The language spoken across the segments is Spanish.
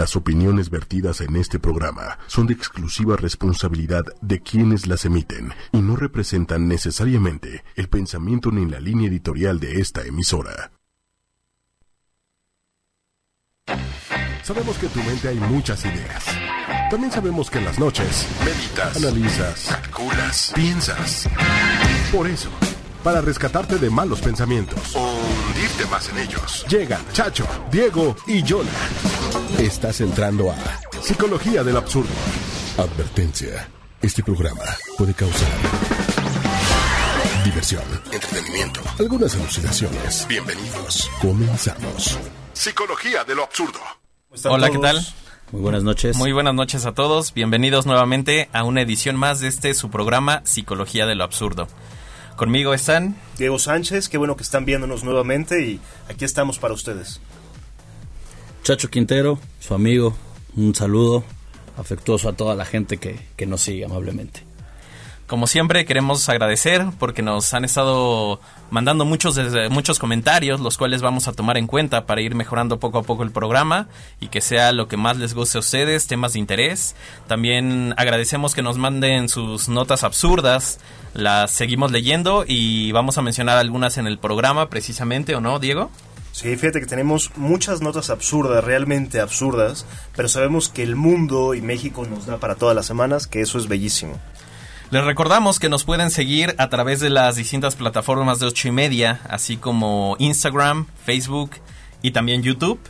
Las opiniones vertidas en este programa son de exclusiva responsabilidad de quienes las emiten y no representan necesariamente el pensamiento ni la línea editorial de esta emisora. Sabemos que en tu mente hay muchas ideas. También sabemos que en las noches meditas, analizas, calculas, piensas. Por eso, para rescatarte de malos pensamientos más en ellos, llegan Chacho, Diego y Jonah. Estás entrando a Psicología del Absurdo. Advertencia. Este programa puede causar diversión, entretenimiento, algunas alucinaciones. Bienvenidos. Comenzamos. Psicología de lo Absurdo. Hola, ¿qué tal? Muy buenas noches. Muy buenas noches a todos. Bienvenidos nuevamente a una edición más de este su programa Psicología de lo Absurdo. Conmigo están Diego Sánchez, qué bueno que están viéndonos nuevamente y aquí estamos para ustedes. Chacho Quintero, su amigo, un saludo afectuoso a toda la gente que, que nos sigue amablemente. Como siempre, queremos agradecer porque nos han estado mandando muchos, muchos comentarios, los cuales vamos a tomar en cuenta para ir mejorando poco a poco el programa y que sea lo que más les guste a ustedes, temas de interés. También agradecemos que nos manden sus notas absurdas, las seguimos leyendo y vamos a mencionar algunas en el programa precisamente, ¿o no, Diego? Sí, fíjate que tenemos muchas notas absurdas, realmente absurdas, pero sabemos que el mundo y México nos da para todas las semanas, que eso es bellísimo. Les recordamos que nos pueden seguir a través de las distintas plataformas de ocho y media, así como Instagram, Facebook y también YouTube.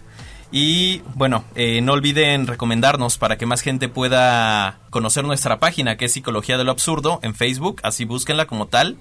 Y bueno, eh, no olviden recomendarnos para que más gente pueda conocer nuestra página que es Psicología de lo Absurdo en Facebook, así búsquenla como tal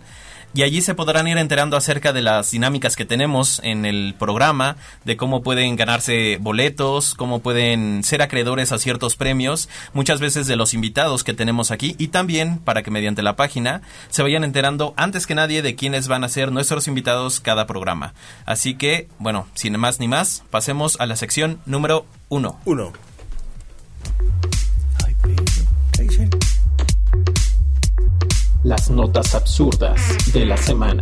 y allí se podrán ir enterando acerca de las dinámicas que tenemos en el programa, de cómo pueden ganarse boletos, cómo pueden ser acreedores a ciertos premios, muchas veces de los invitados que tenemos aquí y también para que mediante la página se vayan enterando antes que nadie de quiénes van a ser nuestros invitados cada programa. Así que, bueno, sin más ni más, pasemos a la sección número uno. Uno. Las notas absurdas de la semana.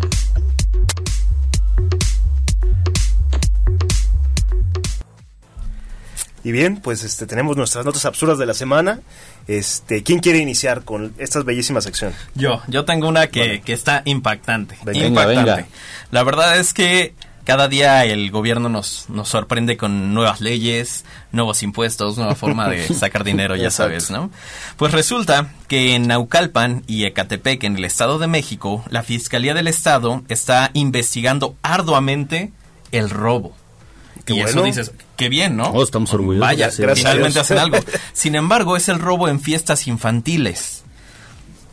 Y bien, pues este tenemos nuestras notas absurdas de la semana. Este, ¿quién quiere iniciar con esta bellísima sección? Yo, yo tengo una que, que está impactante. impactante. La verdad es que cada día el gobierno nos, nos sorprende con nuevas leyes, nuevos impuestos, nueva forma de sacar dinero, ya sabes, ¿no? Pues resulta que en Naucalpan y Ecatepec, en el Estado de México, la Fiscalía del Estado está investigando arduamente el robo. Qué y bueno. eso dices, qué bien, ¿no? Oh, estamos orgullosos. Vaya. Gracias finalmente hacen algo. Sin embargo, es el robo en fiestas infantiles.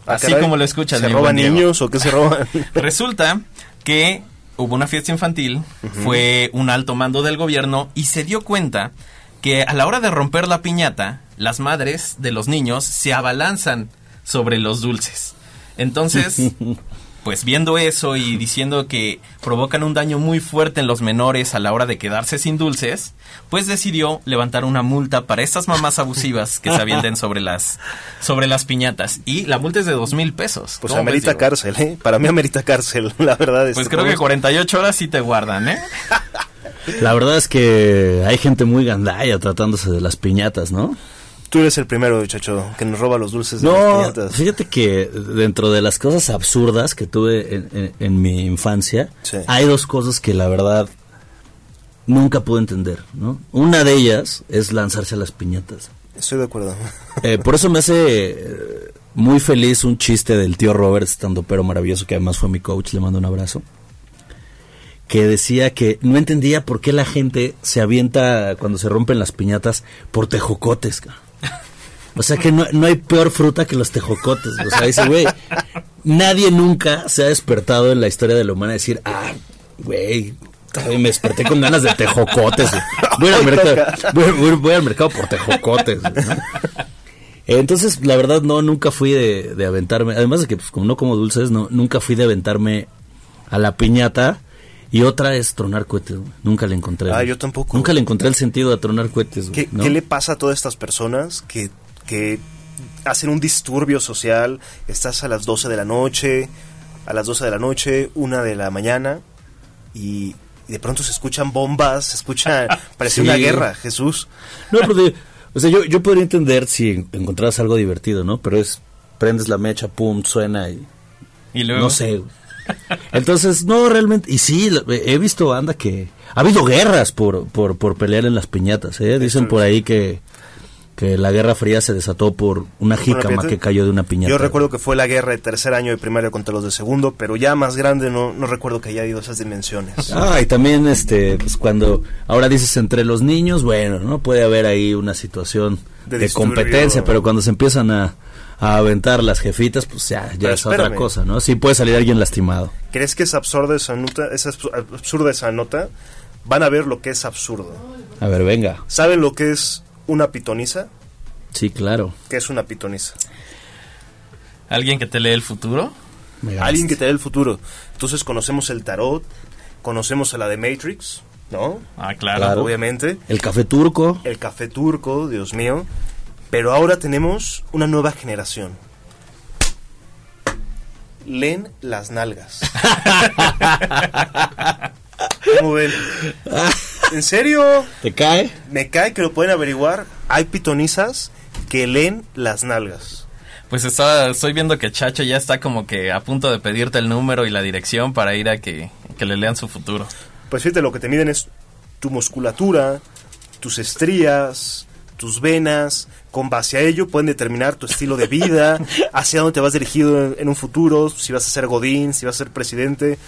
Ah, Así caray, como lo escuchas, ¿Se roban niños o qué se roban? Resulta que hubo una fiesta infantil, fue un alto mando del gobierno y se dio cuenta que a la hora de romper la piñata, las madres de los niños se abalanzan sobre los dulces. Entonces, pues viendo eso y diciendo que provocan un daño muy fuerte en los menores a la hora de quedarse sin dulces, pues decidió levantar una multa para estas mamás abusivas que se avienten sobre las sobre las piñatas y la multa es de dos mil pesos. Pues ¿Cómo ves, amerita cárcel, ¿eh? Para mí amerita cárcel, la verdad. Pues este, creo que vamos- 48 horas sí te guardan, ¿eh? La verdad es que hay gente muy gandalla tratándose de las piñatas, ¿no? Tú eres el primero, chacho, que nos roba los dulces de No, las piñatas. fíjate que dentro de las cosas absurdas que tuve en, en- en mi infancia, Sí. hay dos cosas que la verdad nunca pude entender, ¿no? Una de ellas es lanzarse a las piñatas. Estoy de acuerdo. Eh, por eso me hace eh, muy feliz un chiste del tío Robert, estando pero maravilloso, que además fue mi coach, le mando un abrazo, que decía que no entendía por qué la gente se avienta cuando se rompen las piñatas por tejocotes. ca. O sea que no, no hay peor fruta que los tejocotes. O sea, dice, güey, nadie nunca se ha despertado en la historia de la humanidad a decir, ah, güey, me desperté con ganas de tejocotes. Voy al mercado, toca. voy, voy- voy al mercado por tejocotes. Entonces, la verdad, no, nunca fui de, de aventarme. Además de que, pues, como no como dulces, no, nunca fui de aventarme a la piñata. Y otra es tronar cohetes. güey. Nunca le encontré. Ah, yo tampoco. Nunca le encontré el sentido a tronar cohetes. güey, ¿Qué, ¿no? qué le pasa a todas estas personas que, que hacen un disturbio social? Estás a las 12 de la noche, a las 12 de la noche, una de la mañana, y y de pronto se escuchan bombas, se escucha, parece Sí. una guerra, Jesús. No, pero de- o sea, yo, yo podría entender si encontraras algo divertido, ¿no? Pero es, prendes la mecha, pum, suena y Y luego... no sé. Entonces, no, realmente, y sí, he visto banda que... Ha habido guerras por, por, por pelear en las piñatas, ¿eh? Dicen por ahí que, que la Guerra Fría se desató por una ¿Por una jícama que cayó de una piñata. Yo recuerdo que fue la guerra de tercer año de primaria contra los de segundo, pero ya más grande no, no recuerdo que haya habido esas dimensiones. Ah, y también, este, pues cuando ahora dices entre los niños, bueno, ¿no? Puede haber ahí una situación De competencia, pero cuando se empiezan a, a aventar las jefitas, pues ya, es otra cosa, ¿no? Sí puede salir alguien lastimado. ¿Crees que es absurda esa nota? ¿Es absu- absurda esa nota? Van a ver lo que es absurdo. A ver, venga. ¿Saben lo que es una pitoniza? Sí, claro. ¿Qué es una pitoniza? ¿Alguien que te lee el futuro? Me Alguien que te dé el futuro. Entonces conocemos el tarot, conocemos a la de Matrix, ¿no? Ah, claro. Claro. Obviamente. El café turco. El café turco, Dios mío. Pero ahora tenemos una nueva generación. Leen las nalgas. ¿Cómo ven? ¿En serio? ¿Te cae? Me cae que lo pueden averiguar. Hay pitonizas que leen las nalgas. Pues estaba, estoy viendo que Chacho ya está como que a punto de pedirte el número y la dirección para ir a que, que le lean su futuro. Pues fíjate, lo que te miden es tu musculatura, tus estrías, tus venas. Con base a ello pueden determinar tu estilo de vida, hacia dónde te vas dirigido en, en un futuro, si vas a ser Godín, si vas a ser presidente.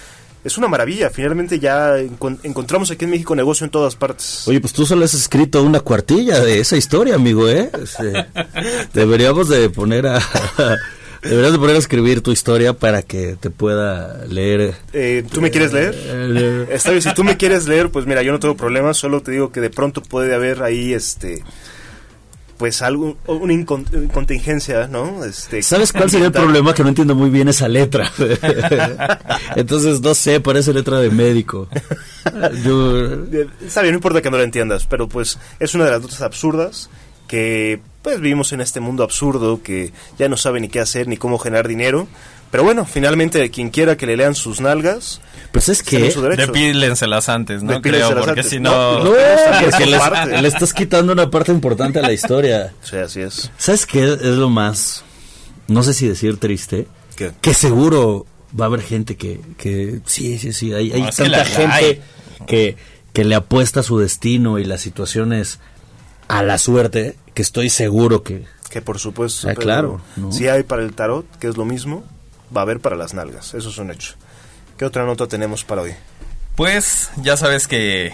Es una maravilla. Finalmente ya encon- encontramos aquí en México negocio en todas partes. Oye, pues tú solo has escrito una cuartilla de esa historia, amigo, ¿eh? Este, deberíamos de poner a... Deberías de poner a escribir tu historia para que te pueda leer. Eh, ¿Tú me quieres leer? Eh, Está bien, si tú me quieres leer, pues mira, yo no tengo problema, solo te digo que de pronto puede haber ahí, este, pues algo, una contingencia, ¿no? Este, ¿Sabes cuál sería el problema? Que no entiendo muy bien esa letra. Entonces, no sé, parece letra de médico. Yo, Está bien, no importa que no lo entiendas, pero pues es una de las notas absurdas que pues vivimos en este mundo absurdo que ya no sabe ni qué hacer ni cómo generar dinero. Pero bueno, finalmente quien quiera que le lean sus nalgas, pues es que... Depílenselas antes, ¿no? Creo, porque antes. si No, no... Porque le, estás quitando una parte importante a la historia. Sí, así es. ¿Sabes qué es lo más, no sé si decir triste? ¿Qué? Que seguro va a haber gente que, que sí, sí, sí, hay, que tanta la- gente hay. que, que le apuesta su destino y las situaciones a la suerte, que estoy seguro que... Que por supuesto, Ah, claro, ¿no? si hay para el tarot, que es lo mismo, va a haber para las nalgas, eso es un hecho. ¿Qué otra nota tenemos para hoy? Pues ya sabes que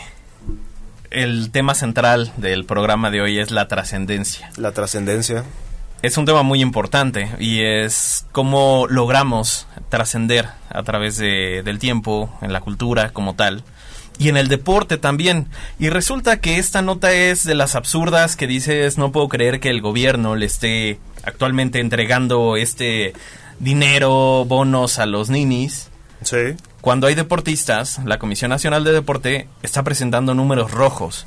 el tema central del programa de hoy es la trascendencia. La trascendencia. Es un tema muy importante y es cómo logramos trascender a través de- del tiempo, en la cultura como tal, y en el deporte también. Y resulta que esta nota es de las absurdas que dices, no puedo creer que el gobierno le esté actualmente entregando este dinero, bonos a los ninis. Sí. Cuando hay deportistas, la Comisión Nacional de Deporte está presentando números rojos.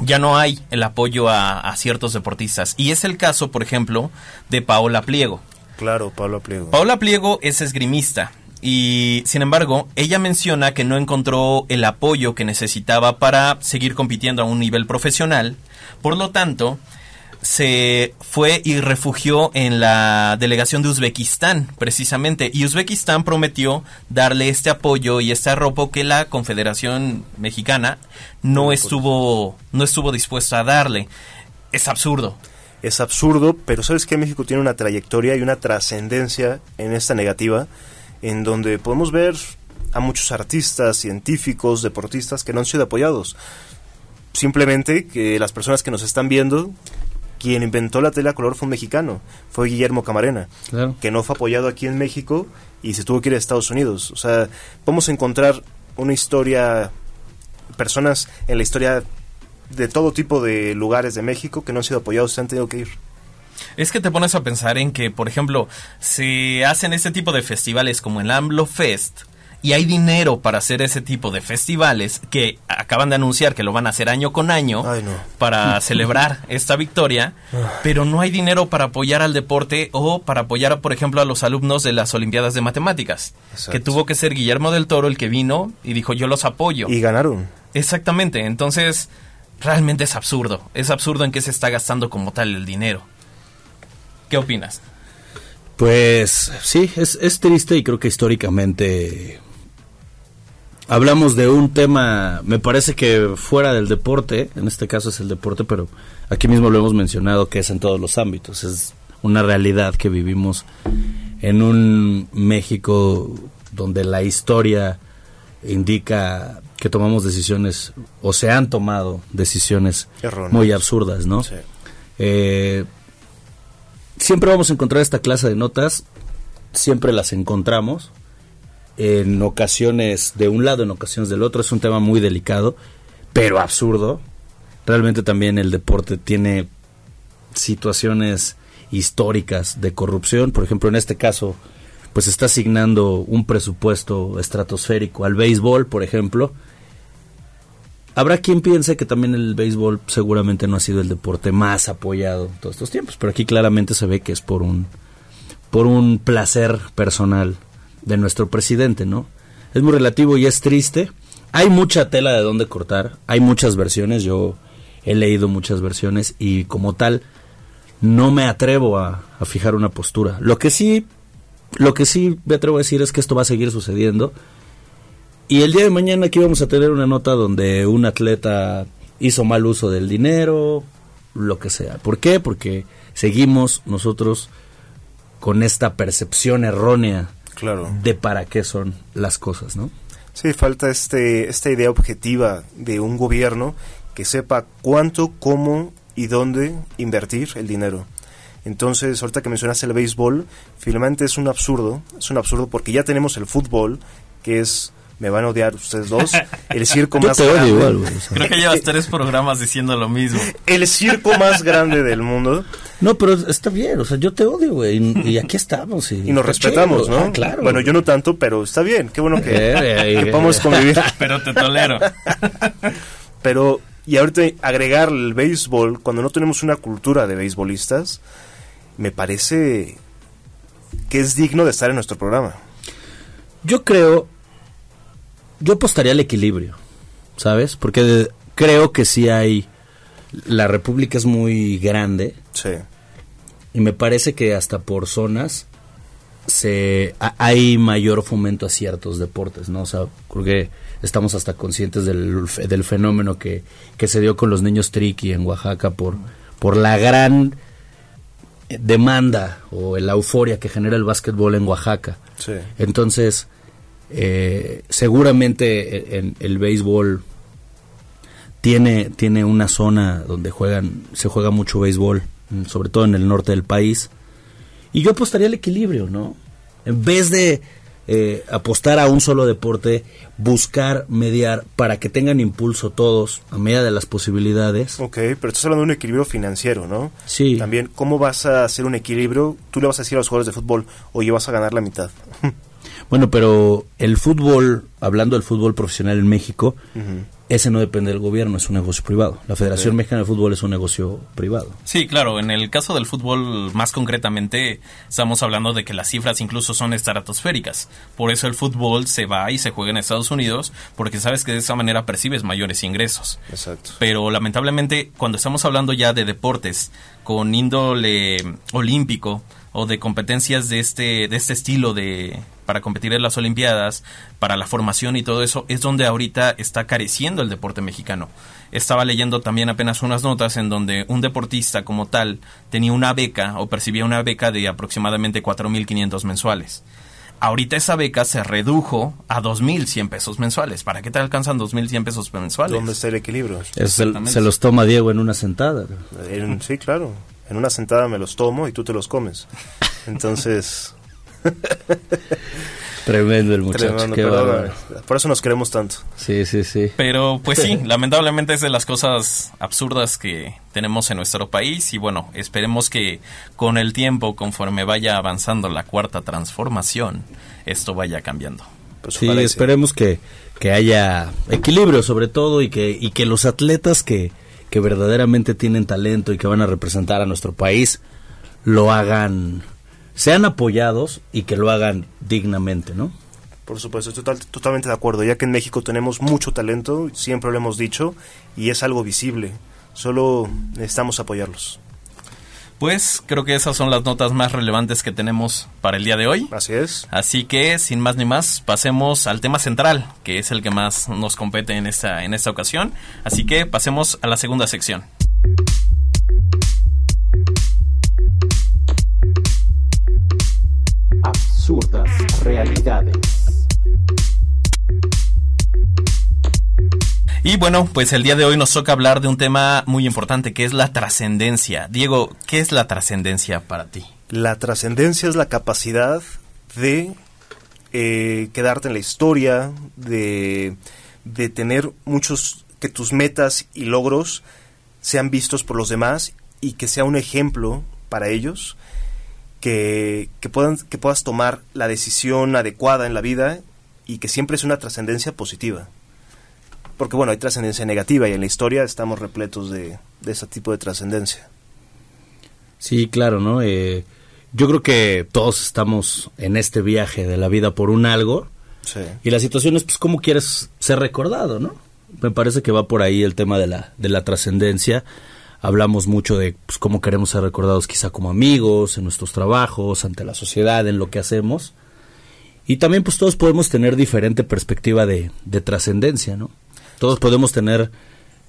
Ya no hay el apoyo a, a ciertos deportistas. Y es el caso, por ejemplo, de Paola Pliego. Claro, Pablo Pliego. Paola Pliego es esgrimista. Y sin embargo, ella menciona que no encontró el apoyo que necesitaba para seguir compitiendo a un nivel profesional. Por lo tanto, se fue y refugió en la delegación de Uzbekistán, precisamente. Y Uzbekistán prometió darle este apoyo y este arropo que la Confederación Mexicana no estuvo, no estuvo dispuesta a darle. Es absurdo. es absurdo, pero sabes que México tiene una trayectoria y una trascendencia en esta negativa, en donde podemos ver a muchos artistas, científicos, deportistas que no han sido apoyados. Simplemente que las personas que nos están viendo, quien inventó la tela a color fue un mexicano, fue Guillermo Camarena, Claro. que no fue apoyado aquí en México y se tuvo que ir a Estados Unidos. O sea, podemos encontrar una historia, personas en la historia de todo tipo de lugares de México que no han sido apoyados, se han tenido que ir. Es que te pones a pensar en que, por ejemplo, se hacen este tipo de festivales como el AMLO Fest y hay dinero para hacer ese tipo de festivales que acaban de anunciar que lo van a hacer año con año Ay, no. para celebrar esta victoria, pero no hay dinero para apoyar al deporte o para apoyar, por ejemplo, a los alumnos de las Olimpiadas de Matemáticas, Exacto. que tuvo que ser Guillermo del Toro el que vino y dijo yo los apoyo. Y ganaron. Exactamente, entonces realmente es absurdo, es absurdo en qué se está gastando como tal el dinero. ¿Qué opinas? Pues sí, es, es triste y creo que históricamente hablamos de un tema, me parece que fuera del deporte, en este caso es el deporte, pero aquí mismo lo hemos mencionado que es en todos los ámbitos, es una realidad que vivimos en un México donde la historia indica que tomamos decisiones o se han tomado decisiones muy absurdas, ¿no? Sí. Eh, siempre vamos a encontrar esta clase de notas, siempre las encontramos, en ocasiones de un lado, en ocasiones del otro, es un tema muy delicado, pero absurdo. Realmente también el deporte tiene situaciones históricas de corrupción, por ejemplo, en este caso, pues está asignando un presupuesto estratosférico al béisbol, por ejemplo. Habrá quien piense que también el béisbol seguramente no ha sido el deporte más apoyado en todos estos tiempos, pero aquí claramente se ve que es por un por un placer personal de nuestro presidente, ¿no? Es muy relativo y es triste. Hay mucha tela de dónde cortar, hay muchas versiones, yo he leído muchas versiones y como tal no me atrevo a, a fijar una postura. Lo que sí lo que sí me atrevo a decir es que esto va a seguir sucediendo. Y el día de mañana aquí vamos a tener una nota donde un atleta hizo mal uso del dinero, lo que sea. ¿Por qué? Porque seguimos nosotros con esta percepción errónea Claro. de para qué son las cosas, ¿no? Sí, falta este, esta idea objetiva de un gobierno que sepa cuánto, cómo y dónde invertir el dinero. Entonces, ahorita que mencionas el béisbol, finalmente es un absurdo, es un absurdo porque ya tenemos el fútbol, que es, me van a odiar ustedes dos, el circo Yo más te odio grande, igual, o sea. Creo que llevas tres programas diciendo lo mismo. el circo más grande del mundo, No, pero está bien, o sea, yo te odio, güey, y, y aquí estamos. Y, y nos respetamos. ¿no? Ah, claro. Bueno, yo no tanto, pero está bien, qué bueno que, Eh, eh, que podamos eh. convivir. Pero te tolero. Pero, y ahorita agregar el béisbol, cuando no tenemos una cultura de beisbolistas, me parece que es digno de estar en nuestro programa. Yo creo, yo apostaría al equilibrio, ¿sabes? Porque de- creo que sí hay, la República es muy grande Sí. y me parece que hasta por zonas se ha- hay mayor fomento a ciertos deportes, ¿no? O sea, creo que estamos hasta conscientes del, del fenómeno que, que se dio con los niños triqui en Oaxaca por, por la gran demanda o la euforia que genera el básquetbol en Oaxaca. Sí. Entonces, eh, seguramente en, el béisbol tiene, tiene una zona donde juegan, se juega mucho béisbol, mm, sobre todo en el norte del país. Y yo apostaría al equilibrio, ¿no? En vez de eh, apostar a un solo deporte, buscar mediar para que tengan impulso todos a medida de las posibilidades. Ok, pero estás hablando de un equilibrio financiero, ¿no? Sí. También, ¿cómo vas a hacer un equilibrio? Tú le vas a decir a los jugadores de fútbol, oye, vas a ganar la mitad. Bueno, pero el fútbol, hablando del fútbol profesional en México, ese no depende del gobierno, es un negocio privado. La Federación Mexicana de Fútbol es un negocio privado. Sí, claro, en el caso del fútbol más concretamente estamos hablando de que las cifras incluso son estratosféricas. Por eso el fútbol se va y se juega en Estados Unidos porque sabes que de esa manera percibes mayores ingresos. Exacto. Pero lamentablemente cuando estamos hablando ya de deportes con índole olímpico o de competencias de este de este estilo de para competir en las olimpiadas, para la formación y todo eso, es donde ahorita está careciendo el deporte mexicano. Estaba leyendo también apenas unas notas en donde un deportista como tal tenía una beca o percibía una beca de aproximadamente 4.500 mensuales. Ahorita esa beca se redujo a 2.100 pesos mensuales. ¿Para qué te alcanzan 2.100 pesos mensuales? ¿Dónde está el equilibrio? Se, Exactamente. se los toma Diego en una sentada. En- sí, claro. En una sentada me los tomo y tú te los comes. Entonces, Tremendo el muchacho. tremendo, qué perdón, bárbaro. por eso nos queremos tanto. Sí, sí, sí. Pero pues sí, lamentablemente es de las cosas absurdas que tenemos en nuestro país y bueno, esperemos que con el tiempo, conforme vaya avanzando la cuarta transformación, esto vaya cambiando. Pues Sí, esperemos que, que haya equilibrio sobre todo y que, y que los atletas que, que verdaderamente tienen talento y que van a representar a nuestro país lo hagan, sean apoyados y que lo hagan dignamente, ¿no? Por supuesto, estoy total- totalmente de acuerdo, ya que en México tenemos mucho talento, siempre lo hemos dicho, y es algo visible. Solo necesitamos apoyarlos. Pues creo que esas son las notas más relevantes que tenemos para el día de hoy. Así es. Así que, sin más ni más, pasemos al tema central, que es el que más nos compete en esta, en esta ocasión. Así que pasemos a la segunda sección. Y bueno, pues el día de hoy nos toca hablar de un tema muy importante, que es la trascendencia. Diego, ¿qué es la trascendencia para ti? La trascendencia es la capacidad de eh, quedarte en la historia, de, de tener muchos, que tus metas y logros sean vistos por los demás y que sea un ejemplo para ellos, que, que, puedan, que puedas tomar la decisión adecuada en la vida y que siempre es una trascendencia positiva. Porque bueno, hay trascendencia negativa y en la historia estamos repletos de, de ese tipo de trascendencia. Sí, claro, ¿no? Eh, yo creo que todos estamos en este viaje de la vida por un algo Sí. y la situación es pues cómo quieres ser recordado, ¿no? Me parece que va por ahí el tema de la, de la trascendencia. Hablamos mucho de pues, cómo queremos ser recordados quizá como amigos, en nuestros trabajos, ante la sociedad, en lo que hacemos. Y también pues todos podemos tener diferente perspectiva de, de trascendencia, ¿no? Todos podemos tener,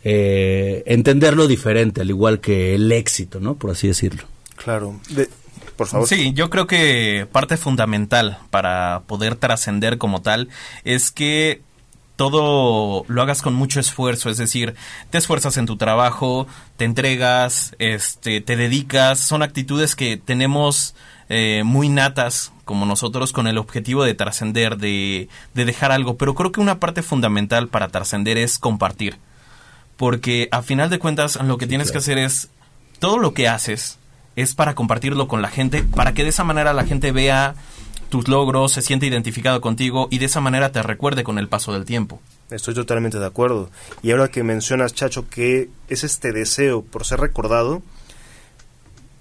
eh, entenderlo diferente, al igual que el éxito, ¿no? Por así decirlo. Claro. De- por favor. Sí, yo creo que parte fundamental para poder trascender como tal es que todo lo hagas con mucho esfuerzo, es decir, te esfuerzas en tu trabajo, te entregas, este, te dedicas, son actitudes que tenemos eh, muy natas como nosotros con el objetivo de trascender, de, de dejar algo, pero creo que una parte fundamental para trascender es compartir, porque a final de cuentas lo que tienes que hacer es todo lo que haces es para compartirlo con la gente, para que de esa manera la gente vea tus logros, se siente identificado contigo y de esa manera te recuerde con el paso del tiempo. Estoy totalmente de acuerdo. Y ahora que mencionas, Chacho, que es este deseo por ser recordado,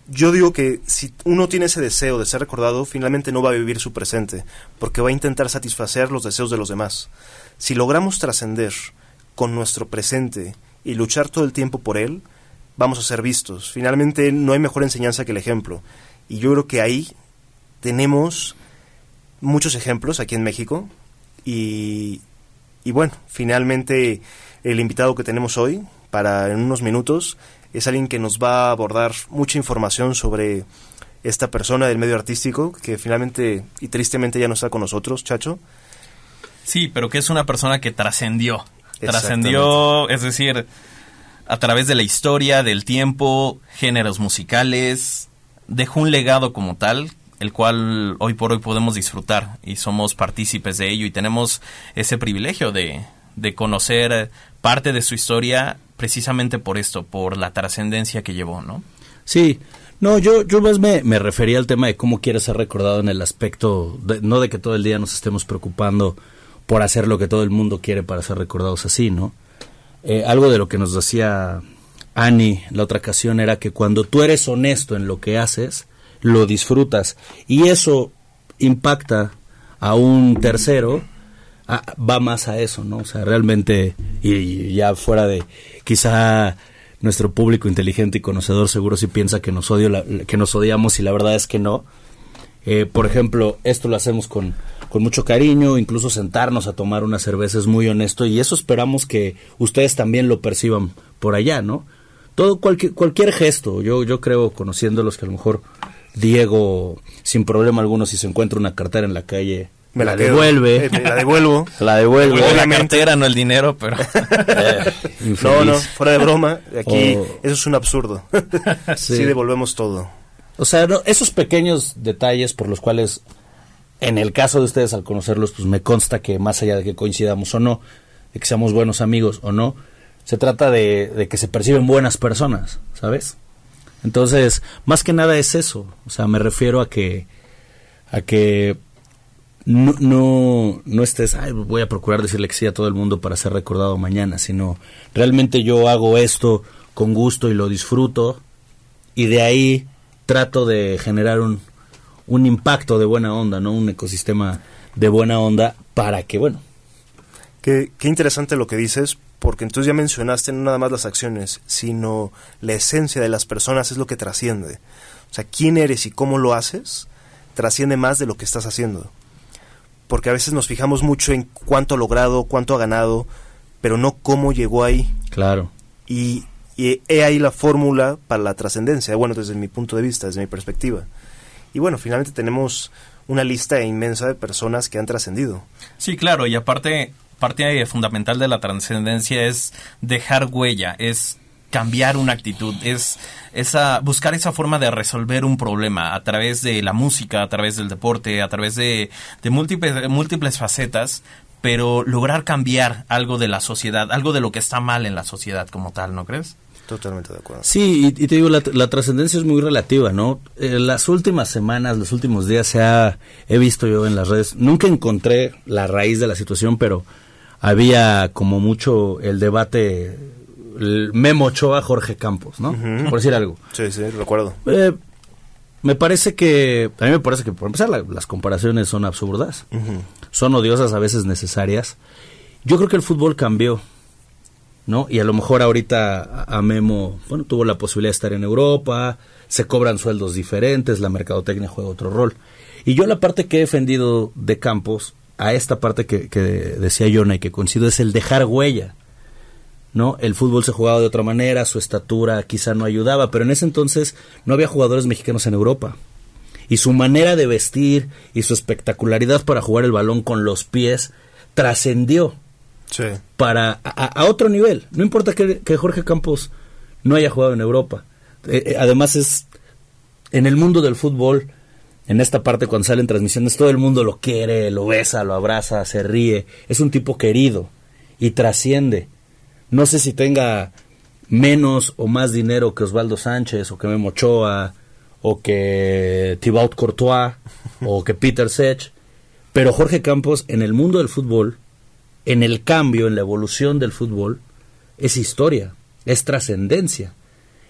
yo digo que si uno tiene ese deseo de ser recordado, finalmente no va a vivir su presente, porque va a intentar satisfacer los deseos de los demás. Si logramos trascender con nuestro presente y luchar todo el tiempo por él, vamos a ser vistos. Finalmente no hay mejor enseñanza que el ejemplo. Y yo creo que ahí tenemos muchos ejemplos aquí en México y, y bueno, finalmente el invitado que tenemos hoy para en unos minutos es alguien que nos va a abordar mucha información sobre esta persona del medio artístico que finalmente y tristemente ya no está con nosotros, Chacho. Sí, pero que es una persona que trascendió. Trascendió, es decir, a través de la historia, del tiempo, géneros musicales, dejó un legado como tal, el cual hoy por hoy podemos disfrutar y somos partícipes de ello y tenemos ese privilegio de, de conocer parte de su historia precisamente por esto, por la trascendencia que llevó, ¿no? Sí, no, yo, yo más me, refería al tema de cómo quiere ser recordado en el aspecto, de- no de que todo el día nos estemos preocupando por hacer lo que todo el mundo quiere para ser recordados así, ¿no? Eh, algo de lo que nos decía Annie la otra ocasión era que cuando tú eres honesto en lo que haces, lo disfrutas y eso impacta a un tercero, ah, va más a eso, ¿no? O sea, realmente, y ya fuera de quizá nuestro público inteligente y conocedor seguro sí piensa que nos odio la- que nos odiamos y la verdad es que no. Eh, por ejemplo, esto lo hacemos con, con mucho cariño, incluso sentarnos a tomar una cerveza es muy honesto y eso esperamos que ustedes también lo perciban por allá, ¿no? Todo cualquier, cualquier gesto, yo, yo creo, conociéndolos que a lo mejor Diego, sin problema alguno, si se encuentra una cartera en la calle, Me la, quedo. devuelve. Eh, me la devuelvo. la devuelve. la cartera, no el dinero, pero... Eh, No, no, fuera de broma, aquí O- eso es un absurdo. sí. Sí. devolvemos todo. O sea, no, esos pequeños detalles por los cuales, en el caso de ustedes al conocerlos, pues me consta que más allá de que coincidamos o no, de que seamos buenos amigos o no, se trata de, de que se perciben buenas personas, ¿sabes? Entonces, más que nada es eso. O sea, me refiero a que, a que no, no, no estés, Ay, voy a procurar decirle que sí a todo el mundo para ser recordado mañana, sino realmente yo hago esto con gusto y lo disfruto y de ahí trato de generar un, un impacto de buena onda, ¿no? Un ecosistema de buena onda para que, bueno. Qué, qué interesante lo que dices, porque entonces ya mencionaste no nada más las acciones, sino la esencia de las personas es lo que trasciende. O sea, quién eres y cómo lo haces trasciende más de lo que estás haciendo. Porque a veces nos fijamos mucho en cuánto ha logrado, cuánto ha ganado, pero no cómo llegó ahí. Claro. Y, y he ahí la fórmula para la trascendencia, bueno, desde mi punto de vista, desde mi perspectiva. Y bueno, finalmente tenemos una lista inmensa de personas que han trascendido. Sí, claro, y aparte, parte fundamental de la trascendencia es dejar huella, es cambiar una actitud, es esa buscar esa forma de resolver un problema a través de la música, a través del deporte, a través de, de múltiples, múltiples facetas, pero lograr cambiar algo de la sociedad, algo de lo que está mal en la sociedad como tal, ¿no crees? Totalmente de acuerdo. Sí, y, y te digo, la, la trascendencia es muy relativa, ¿no? Eh, las últimas semanas, los últimos días se ha, he visto yo en las redes, nunca encontré la raíz de la situación, pero había como mucho el debate el Memo Ochoa, Jorge Campos, ¿no? Por decir algo. Sí, sí, recuerdo. Eh, me parece que, a mí me parece que, por empezar, la- las comparaciones son absurdas, son odiosas, a veces necesarias. Yo creo que el fútbol cambió, ¿no? Y a lo mejor ahorita a a Memo, bueno, tuvo la posibilidad de estar en Europa, se cobran sueldos diferentes, la mercadotecnia juega otro rol. Y yo la parte que he defendido de Campos, a esta parte que, que decía Jonah y que coincido, es el dejar huella. ¿No? El fútbol se jugaba de otra manera, su estatura quizá no ayudaba, pero en ese entonces no había jugadores mexicanos en Europa. Y su manera de vestir y su espectacularidad para jugar el balón con los pies trascendió Sí. para a, a- a otro nivel. No importa que, que Jorge Campos no haya jugado en Europa. Eh, eh, además es en el mundo del fútbol, en esta parte cuando salen transmisiones, todo el mundo lo quiere, lo besa, lo abraza, se ríe. Es un tipo querido y trasciende. No sé si tenga menos o más dinero que Osvaldo Sánchez o que Memo Ochoa o que Thibaut Courtois o que Peter Sech, pero Jorge Campos en el mundo del fútbol, en el cambio, en la evolución del fútbol, es historia, es trascendencia.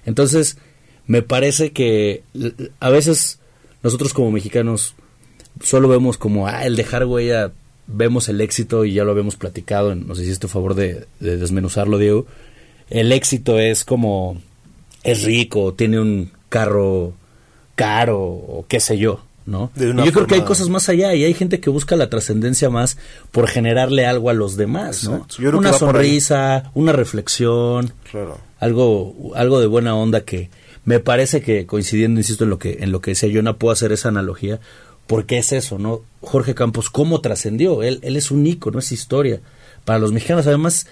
Entonces, me parece que a veces nosotros como mexicanos solo vemos como, ah, el dejar huella, vemos el éxito y ya lo habíamos platicado, nos hiciste favor de, de desmenuzarlo, Diego. El éxito es como, es rico, tiene un carro caro o qué sé yo, ¿no? Y yo creo que hay cosas más allá y hay gente que busca la trascendencia más por generarle algo a los demás, ¿no? Yo creo Una sonrisa, una reflexión, Claro. algo algo de buena onda que me parece que coincidiendo insisto en lo que en lo que decía Jonah puedo hacer esa analogía porque es eso no Jorge Campos cómo trascendió él él es un ícono es historia. Para los mexicanos además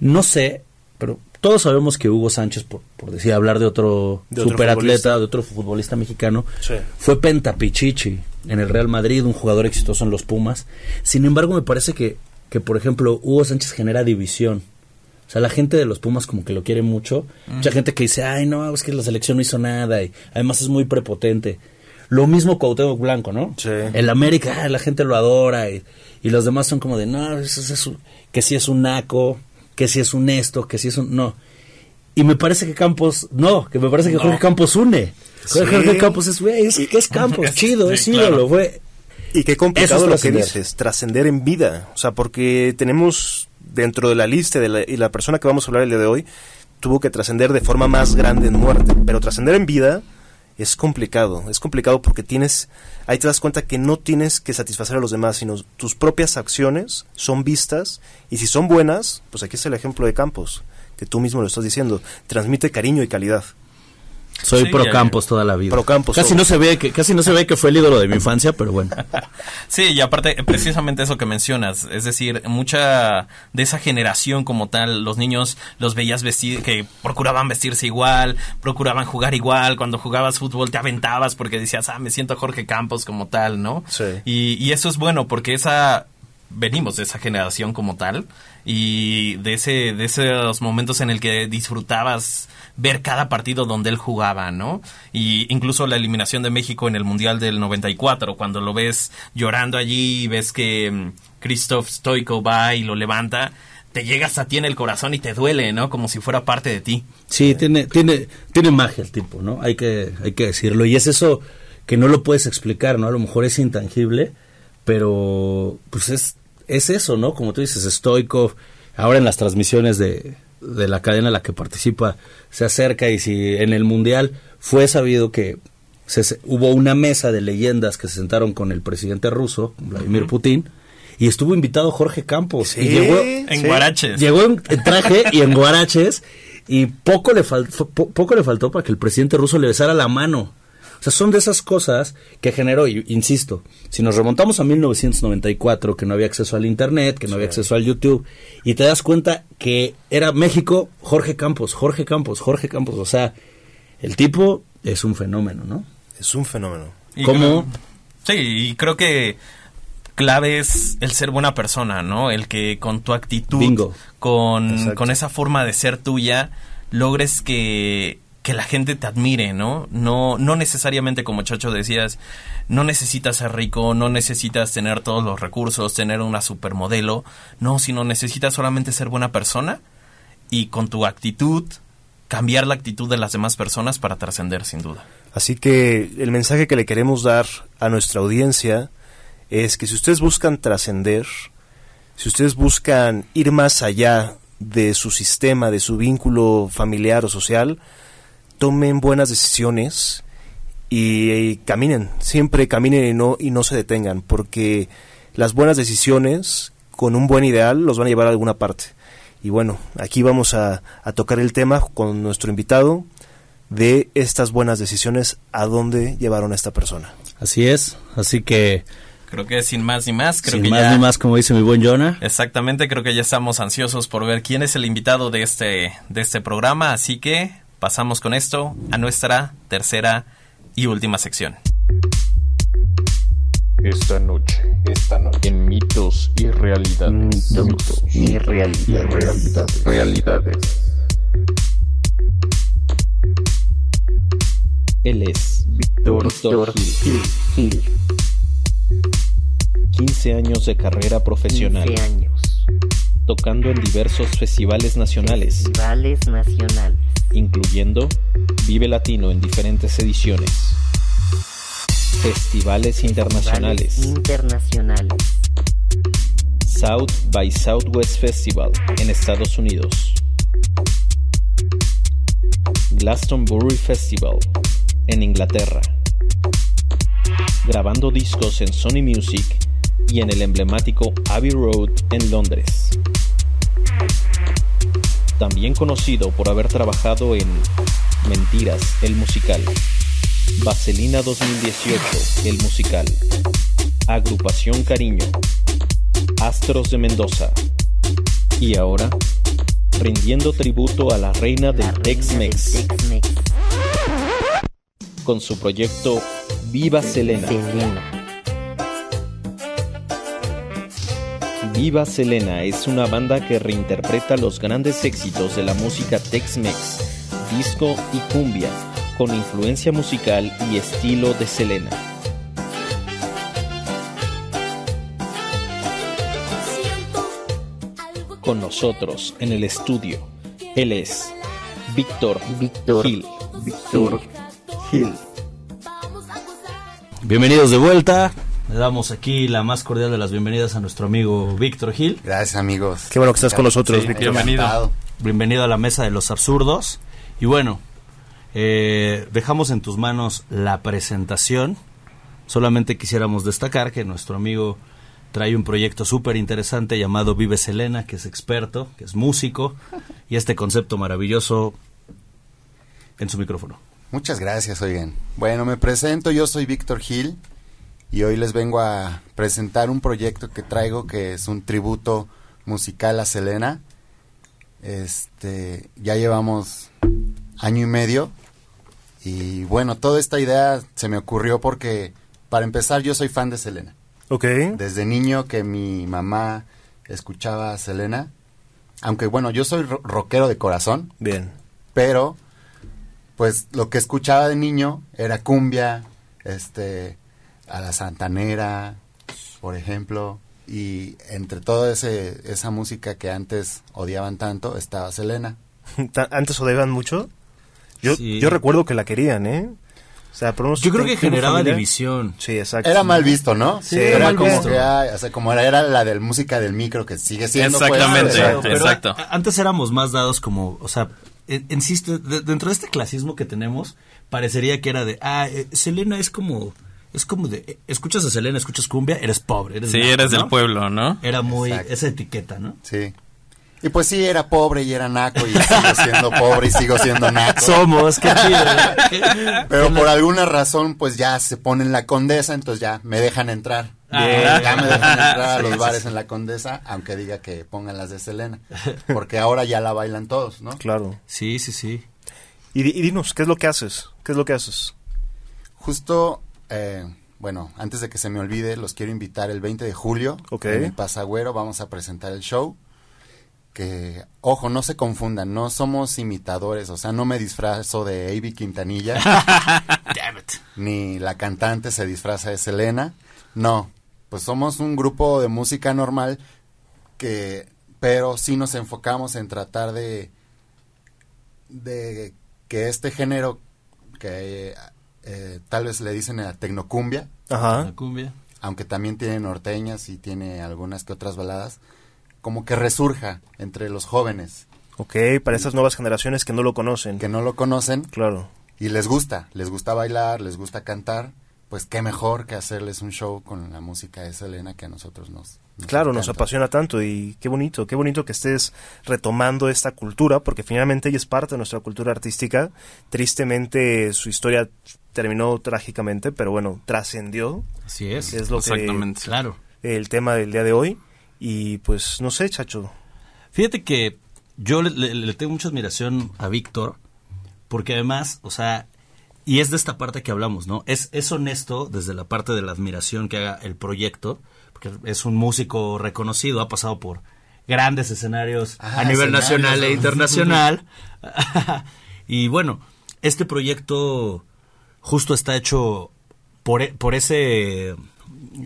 no sé pero todos sabemos que Hugo Sánchez por, por decir hablar de otro De otro superatleta de otro futbolista mexicano Sí. fue pentapichichi en el Real Madrid un jugador exitoso en los Pumas. Sin embargo me parece que que por ejemplo Hugo Sánchez genera división. O sea, la gente de los Pumas como que lo quiere mucho. Mucha gente que dice, ay, no, es que la selección no hizo nada y además es muy prepotente. Lo mismo Cuauhtémoc Blanco, ¿no? Sí. El América, ah, la gente lo adora y, y los demás son como de, no, eso es- es un- que si es un naco, que si es un esto, que si es un... No. Y me parece que Campos, no, que me parece que No. Jorge Campos une. Jorge Campos es, güey, es, es Campos, chido, es ídolo, güey. Y qué Eso complicado es lo que dices, trascender en vida. O sea, porque tenemos dentro de la lista de la- y la persona que vamos a hablar el día de hoy tuvo que trascender de forma más grande en muerte. Pero trascender en vida es complicado. Es complicado porque tienes, ahí te das cuenta que no tienes que satisfacer a los demás, sino tus propias acciones son vistas y si son buenas, pues aquí está el ejemplo de Campos, que tú mismo lo estás diciendo, transmite cariño y calidad. Soy Sí, pro ya- Campos toda la vida. Pro Campos, Casi no se ve que casi no se ve que fue el ídolo de mi infancia, pero bueno. Sí, y aparte, precisamente eso que mencionas, es decir, mucha de esa generación como tal, los niños los veías vestir, que procuraban vestirse igual, procuraban jugar igual, cuando jugabas fútbol te aventabas porque decías, ah, me siento Jorge Campos como tal, ¿no? Sí. Y, y eso es bueno porque esa venimos de esa generación como tal y de ese de esos momentos en el que disfrutabas ver cada partido donde él jugaba, ¿no? Y incluso la eliminación de México en el Mundial del 94, cuando lo ves llorando allí y ves que mm, Christoph Stoico va y lo levanta, te llegas a ti en el corazón y te duele, ¿no? Como si fuera parte de ti. Sí, tiene tiene tiene magia el tipo, ¿no? Hay que hay que decirlo y es eso que no lo puedes explicar, ¿no? A lo mejor es intangible, pero pues es es eso, ¿no? Como tú dices, Stoikov, ahora en las transmisiones de, de la cadena en la que participa, se acerca y si en el Mundial fue sabido que se, hubo una mesa de leyendas que se sentaron con el presidente ruso, Vladimir Putin, y estuvo invitado Jorge Campos. y llegó en guaraches. Llegó en, traje y en guaraches, y poco le, poco le faltó para que el presidente ruso le besara la mano. O sea, son de esas cosas que generó, y insisto, si nos remontamos a 1994, que no había acceso al Internet, que no había acceso al YouTube, y te das cuenta que era México, Jorge Campos, Jorge Campos, Jorge Campos, o sea, el tipo es un fenómeno, ¿no? Es un fenómeno. ¿Cómo? sí, y creo que clave es el ser buena persona, ¿no? El que con tu actitud, Con, con esa forma de ser tuya, logres que que la gente te admire, ¿no? No, no necesariamente, como Chacho decías, no necesitas ser rico, no necesitas tener todos los recursos, tener una supermodelo, no, sino necesitas solamente ser buena persona y con tu actitud cambiar la actitud de las demás personas para trascender, sin duda. Así que el mensaje que le queremos dar a nuestra audiencia es que si ustedes buscan trascender, si ustedes buscan ir más allá de su sistema, de su vínculo familiar o social, tomen buenas decisiones y, caminen, siempre caminen y no, y no se detengan, porque las buenas decisiones con un buen ideal los van a llevar a alguna parte. Y bueno, aquí vamos a, a tocar el tema con nuestro invitado de estas buenas decisiones, a dónde llevaron a esta persona. Así es, así que... Creo que sin más ni más, creo sin que más ni más, como dice mi buen Jonah. Exactamente, creo que ya estamos ansiosos por ver quién es el invitado de este, de este programa, así que pasamos con esto a nuestra tercera y última sección. Esta noche, esta noche, en mitos y realidades. Mitos, y realidades. realidades. Él es Víctor, Gil. Gil. 15 años de carrera profesional. 15 años. Tocando en diversos festivales nacionales. Festivales nacionales incluyendo Vive Latino en diferentes ediciones, festivales internacionales, internacionales, South by Southwest Festival en Estados Unidos, Glastonbury Festival en Inglaterra, grabando discos en Sony Music y en el emblemático Abbey Road en Londres también conocido por haber trabajado en Mentiras, el musical, Vaselina 2018, el musical, Agrupación Cariño, Astros de Mendoza, y ahora, rindiendo tributo a la reina del Tex-Mex, con su proyecto Viva Selena. Viva Selena es una banda que reinterpreta los grandes éxitos de la música Tex-Mex, disco y cumbia, con influencia musical y estilo de Selena. Con nosotros en el estudio, él es Víctor, Víctor Gil. Víctor Gil. Bienvenidos de vuelta. Le damos aquí la más cordial de las bienvenidas a nuestro amigo Víctor Gil. Gracias, amigos. Qué bueno que estás con nosotros, Víctor. Bienvenido. Bienvenido a la mesa de los absurdos. Y bueno, eh, dejamos en tus manos la presentación. Solamente quisiéramos destacar que nuestro amigo trae un proyecto súper interesante llamado Vive Selena, que es experto, que es músico, y este concepto maravilloso en su micrófono. Muchas gracias, oigan. Bueno, me presento, yo soy Víctor Gil y hoy les vengo a presentar un proyecto que traigo que es un tributo musical a Selena. Este, ya llevamos año y medio y bueno, toda esta idea se me ocurrió porque para empezar yo soy fan de Selena. Ok. Desde niño que mi mamá escuchaba a Selena. Aunque bueno, yo soy ro- rockero de corazón, Bien. pero pues lo que escuchaba de niño era cumbia, este, a la santanera, por ejemplo, y entre toda ese, esa música que antes odiaban tanto estaba Selena. ¿Antes odiaban mucho? Yo, Sí. yo recuerdo que la querían, ¿eh? O sea, por Yo creo que generaba familia- división. Sí, exacto. Era mal visto, ¿no? Sí, era era mal como visto. ay, o sea, como era, era la del música del micro que sigue siendo pues, Exactamente. pero- Pero exacto. a- antes éramos más dados como, o sea, eh, insisto, de- dentro de este clasismo que tenemos, parecería que era de, ah, eh, Selena es como, es como de, escuchas a Selena, escuchas cumbia, eres pobre. Eres Sí, eres ¿no? del pueblo, ¿no? Era muy, Exacto. esa etiqueta, ¿no? Sí. Y pues sí, era pobre y era naco y sigo siendo pobre y sigo siendo naco. Somos, qué chido. Pero por alguna razón, pues ya se pone en la condesa, entonces ya me dejan entrar. Bien. Ya me dejan entrar a los bares en la condesa, aunque diga que pongan las de Selena. Porque ahora ya la bailan todos, ¿no? Claro. Sí, sí, sí. Y, y dinos, ¿qué es lo que haces? ¿Qué es lo que haces? Justo, eh, bueno, antes de que se me olvide, los quiero invitar el 20 de julio. Ok. En el Pasagüero vamos a presentar el show. Que, ojo, no se confundan, no somos imitadores, o sea, no me disfrazo de Avi Quintanilla. Damn it. ni la cantante se disfraza de Selena. No, pues somos un grupo de música normal que, pero sí nos enfocamos en tratar de, de que este género que eh, tal vez le dicen a tecnocumbia, Ajá. Aunque también tiene norteñas y tiene algunas que otras baladas, como que resurja entre los jóvenes Ok, para estas nuevas generaciones que no lo conocen. que no lo conocen Claro. y les gusta, les gusta bailar, les gusta cantar, pues qué mejor que hacerles un show con la música de Selena que a nosotros nos... nos Claro, nos apasiona tanto y qué bonito, qué bonito que estés retomando esta cultura, porque finalmente ella es parte de nuestra cultura artística. Tristemente su historia terminó trágicamente, pero bueno, trascendió, Así es. es lo que Exactamente. Claro. el tema del día de hoy. Y pues no sé, chacho. Fíjate que yo le, le- le tengo mucha admiración a Víctor, porque además, o sea, y es de esta parte que hablamos, ¿no? Es, es honesto desde la parte de la admiración que haga el proyecto, porque es un músico reconocido, ha pasado por grandes escenarios Ah, a nivel escenarios, nacional e internacional. y bueno, este proyecto justo está hecho por, e- por ese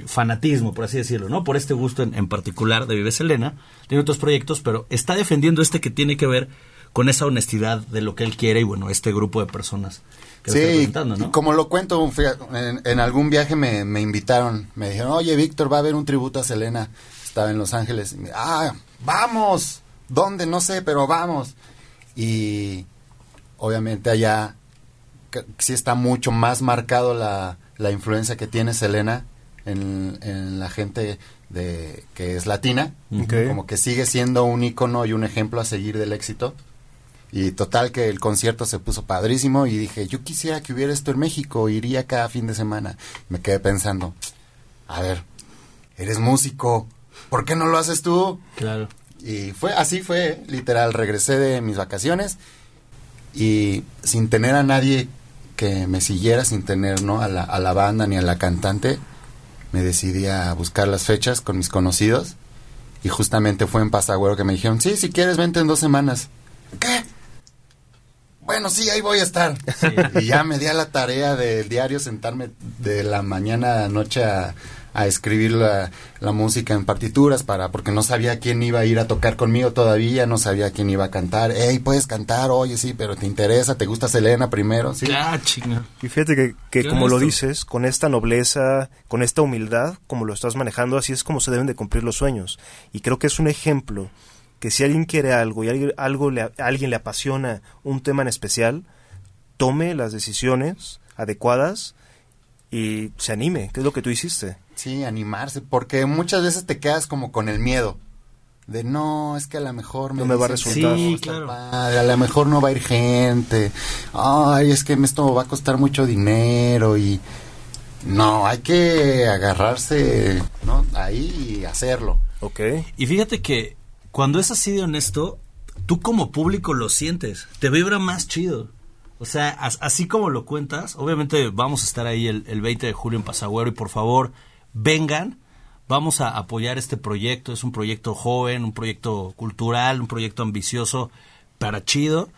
fanatismo, por así decirlo, ¿no? Por este gusto en, en particular de Vive Selena. Tiene otros proyectos, pero está defendiendo este que tiene que ver con esa honestidad de lo que él quiere y bueno, este grupo de personas que lo Sí, representando, y ¿no? como lo cuento, fíjate, en, en algún viaje me, me invitaron, me dijeron, oye Víctor, va a haber un tributo a Selena, estaba en Los Ángeles, y me- ah, vamos, ¿dónde? No sé, pero vamos. Y obviamente allá que- sí está mucho más marcado la, la influencia que tiene Selena en, en la gente de que es latina, como que sigue siendo un icono y un ejemplo a seguir del éxito. Y total que el concierto se puso padrísimo y dije, yo quisiera que hubiera esto en México, iría cada fin de semana. Me quedé pensando, a ver, eres músico, ¿por qué no lo haces tú? Claro. Y fue así fue, literal, regresé de mis vacaciones y sin tener a nadie que me siguiera, sin tener ¿no? a, la, a la banda ni a la cantante, me decidí a buscar las fechas con mis conocidos y justamente fue en Pasagüero que me dijeron, sí, si quieres vente en dos semanas. ¿Qué? Bueno, sí, ahí voy a estar. Y ya me di a la tarea del diario sentarme de la mañana a la noche a, a escribir la, la música en partituras para porque no sabía quién iba a ir a tocar conmigo todavía, no sabía quién iba a cantar. Ey, puedes cantar, oye, sí, pero te interesa, te gusta Selena primero, sí. Ah, chinga. Y fíjate que, que como lo dices, con esta nobleza, con esta humildad, como lo estás manejando, así es como se deben de cumplir los sueños. Y creo que es un ejemplo que si alguien quiere algo y alguien, algo le, a alguien le apasiona un tema en especial, tome las decisiones adecuadas y se anime, que es lo que tú hiciste. Sí, animarse, porque muchas veces te quedas como con el miedo. De no, es que a lo mejor No me va a resultar. no Sí, está claro. padre, a lo mejor no va a ir gente. Ay, es que esto va a costar mucho dinero y no, hay que agarrarse, ¿no? Ahí y hacerlo. ¿Ok? Y fíjate que cuando es así de honesto, tú como público lo sientes, te vibra más chido. O sea, as- así como lo cuentas, obviamente vamos a estar ahí el, el 20 de julio en Pasagüero y por favor vengan, vamos a apoyar este proyecto, es un proyecto joven, un proyecto cultural, un proyecto ambicioso, para chido.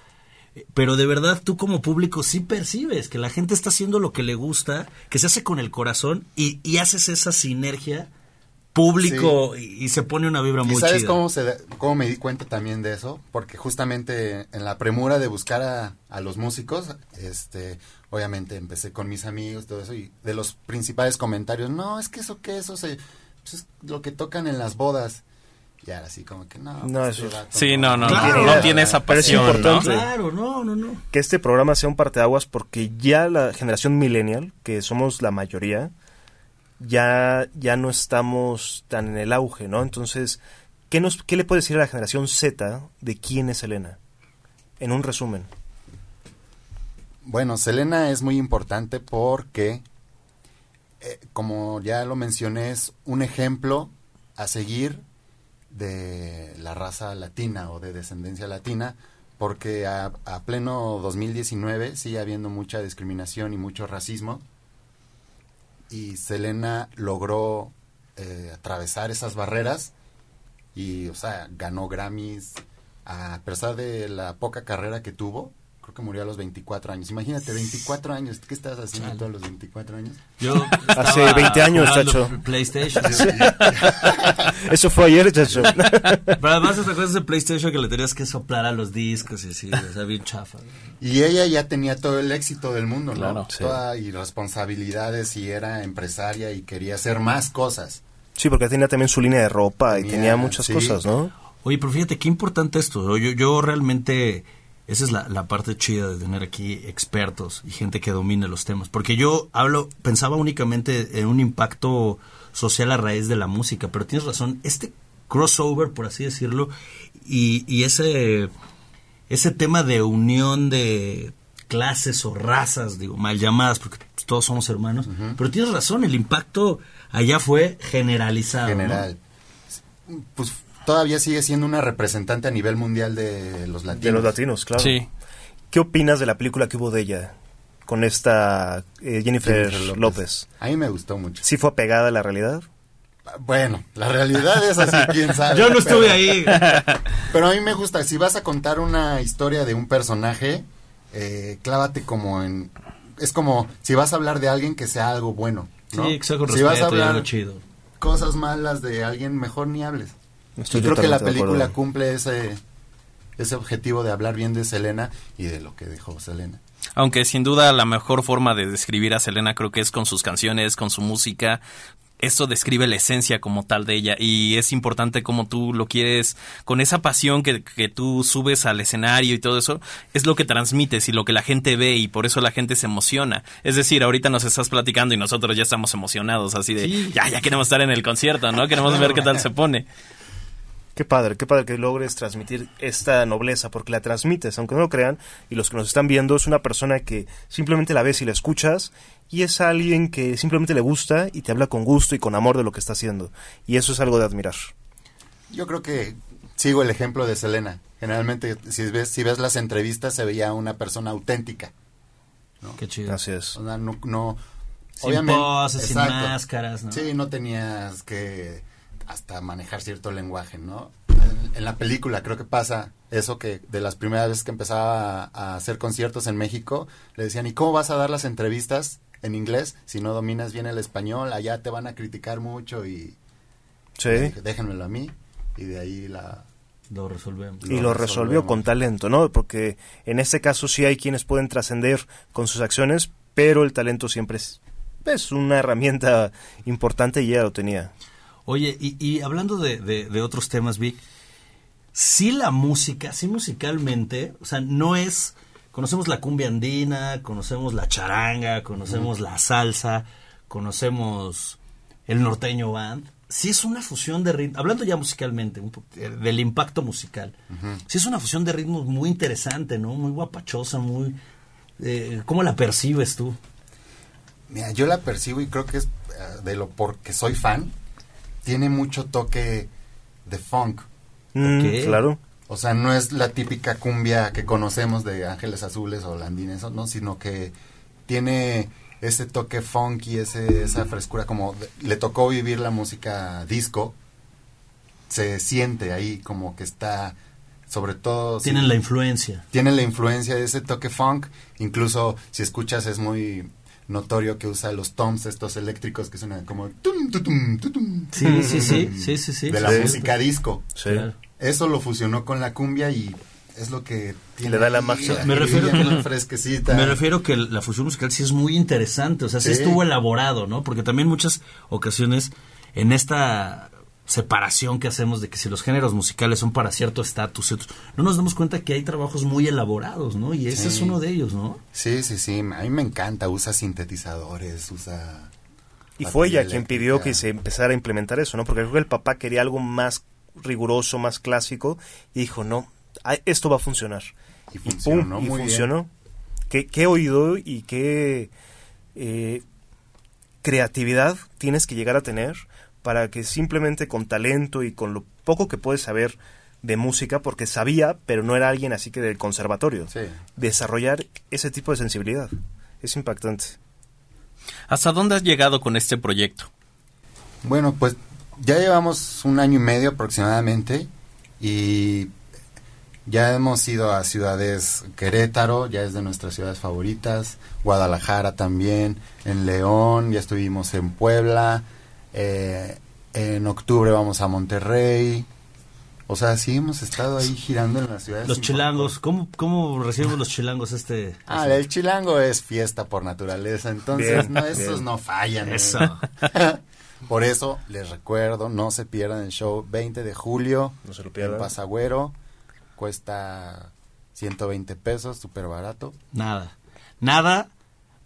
Pero de verdad tú como público sí percibes que la gente está haciendo lo que le gusta, que se hace con el corazón y haces esa sinergia público y, y se pone una vibra ¿Y muy sabes chida. cómo, se cómo me di cuenta también de eso? Porque justamente en la premura de buscar a, a los músicos, este, obviamente empecé con mis amigos, todo eso, y de los principales comentarios, no, es que eso que eso se, pues es lo que tocan en las bodas. Y ahora sí, como que no. No, pues, eso- Sí, no, no, Claro. no, no tiene esa Pero es pasión, ¿no? importante. Claro, no, no, no. que este programa sea un parteaguas porque ya la generación millennial, que somos la mayoría, ya, ya no estamos tan en el auge, ¿no? Entonces, ¿qué, nos, ¿qué le puede decir a la generación Z de quién es Elena? En un resumen. Bueno, Selena es muy importante porque, eh, como ya lo mencioné, es un ejemplo a seguir de la raza latina o de descendencia latina, porque a, a pleno 2019 sigue habiendo mucha discriminación y mucho racismo, y Selena logró eh, atravesar esas barreras y, o sea, ganó Grammys, a pesar de la poca carrera que tuvo, creo que murió a los 24 años. Imagínate, 24 años, ¿qué estabas haciendo Chale. todos los 24 años? Yo Hace estaba 20 años, chacho. PlayStation. Eso fue ayer, chacho. Pero además, ¿te acuerdas de PlayStation que le tenías que soplar a los discos y así? O sea, bien chafa. Y ella ya tenía todo el éxito del mundo, ¿no? Claro, sí. Toda, y responsabilidades y era empresaria y quería hacer más cosas. Sí, porque tenía también su línea de ropa y Tenía, tenía muchas sí. cosas, ¿no? Oye, pero fíjate, qué importante esto. Yo, yo realmente, esa es la, la parte chida de tener aquí expertos y gente que domine los temas. Porque yo hablo, pensaba únicamente en un impacto social a raíz de la música, pero tienes razón, este crossover, por así decirlo, y, y ese, ese tema de unión de clases o razas, digo, mal llamadas, porque todos somos hermanos, pero tienes razón, el impacto allá fue generalizado. ¿no? general. Pues todavía sigue siendo una representante a nivel mundial de los latinos. De los latinos, claro. Sí. ¿Qué opinas de la película que hubo de ella con esta eh, Jennifer, Jennifer López? A mí me gustó mucho. ¿Sí fue apegada a la realidad? Bueno, la realidad es así, quién sabe. Yo no estuve pero- ahí. Pero a mí me gusta, si vas a contar una historia de un personaje, eh, clávate como en... Es como si vas a hablar de alguien que sea algo bueno. ¿no? Sí, con si vas a hablar chido. cosas malas de alguien, mejor ni hables. Estoy Yo creo que la película cumple ese, ese objetivo de hablar bien de Selena y de lo que dejó Selena. Aunque sin duda la mejor forma de describir a Selena creo que es con sus canciones, con su música. Esto describe la esencia como tal de ella y es importante como tú lo quieres, con esa pasión que, que tú subes al escenario y todo eso, es lo que transmites y lo que la gente ve y por eso la gente se emociona. Es decir, ahorita nos estás platicando y nosotros ya estamos emocionados, así de, Sí. ya, ya queremos estar en el concierto, ¿no? Queremos ver qué tal se pone. Qué padre, qué padre que logres transmitir esta nobleza, porque la transmites, aunque no lo crean, y los que nos están viendo, es una persona que simplemente la ves y la escuchas, y es alguien que simplemente le gusta y te habla con gusto y con amor de lo que está haciendo. Y eso es algo de admirar. Yo creo que sigo el ejemplo de Selena. Generalmente, si ves, si ves las entrevistas, se veía una persona auténtica. Qué chido. Así es. O sea, no, no- Sin poses, sin máscaras, ¿no? Sí, no tenías que hasta manejar cierto lenguaje, ¿no? En, en la película creo que pasa eso que de las primeras veces que empezaba a, a hacer conciertos en México, le decían, ¿y cómo vas a dar las entrevistas en inglés si no dominas bien el español? Allá te van a criticar mucho y Sí. dije, déjenmelo a mí. Y de ahí la... Lo resolvemos. Y lo resolvió con talento, ¿no? Porque en este caso sí hay quienes pueden trascender con sus acciones, pero el talento siempre es, es una herramienta importante y ella lo tenía. Oye, y, y hablando de, de- de otros temas, Vic, sí la música, sí musicalmente, o sea, no es... Conocemos la cumbia andina, conocemos la charanga, conocemos la salsa, conocemos el norteño band. Sí es una fusión de ritmos, hablando ya musicalmente, un eh, del impacto musical. Sí es una fusión de ritmos muy interesante, ¿no? Muy guapachosa, muy... eh, ¿Cómo la percibes tú? Mira, yo la percibo y creo que es eh, de lo porque soy fan. Tiene mucho toque de funk. Mm. Claro. O sea, no es la típica cumbia que conocemos de Ángeles Azules o Landines, no, sino que tiene ese toque funky, ese, esa frescura, como de- le tocó vivir la música disco, se siente ahí como que está, sobre todo... si- Tienen la influencia. tienen la influencia de ese toque funk. Incluso si escuchas es muy notorio que usa los toms estos eléctricos que suenan como tum, tutum, tutum, Sí, sí, sí, sí, sí, sí. de la Sí. música disco. Sí. Eso lo fusionó con la cumbia y es lo que tiene Le da la magia. Me refiero que- fresquecita. Me refiero que la fusión musical sí es muy interesante, o sea, sí, Sí. estuvo elaborado, ¿no? Porque también muchas ocasiones en esta separación que hacemos de que si los géneros musicales son para cierto estatus, y otros, no nos damos cuenta que hay trabajos muy elaborados, ¿no? Y ese Sí. es uno de ellos, ¿no? Sí, sí, sí, a mí me encanta, usa sintetizadores, usa... Y fue ella quien pidió que se empezara a implementar eso, ¿no? Porque creo que el papá quería algo más riguroso, más clásico, y dijo, no, esto va a funcionar. Y funcionó y muy bien. funcionó. ¿Qué, qué oído y qué eh, creatividad tienes que llegar a tener para que simplemente con talento y con lo poco que puedes saber de música, porque sabía, pero no era alguien así que del conservatorio, Sí. desarrollar ese tipo de sensibilidad? Es impactante. ¿Hasta dónde has llegado con este proyecto? Bueno, pues ya llevamos un año y medio aproximadamente y ya hemos ido a ciudades Querétaro, ya es de nuestras ciudades favoritas, Guadalajara también, en León, ya estuvimos en Puebla, eh, en octubre vamos a Monterrey. O sea, sí hemos estado ahí girando en las ciudades. Los chilangos, ¿cómo, cómo recibimos los chilangos este? Ah, el chilango es fiesta por naturaleza, entonces Bien, no, esos bien. no fallan. ¿eh? Eso. Por eso les recuerdo, no se pierdan el show 20 de julio No se lo en pierdan. Pasagüero. Cuesta 120 pesos, súper barato. Nada. Nada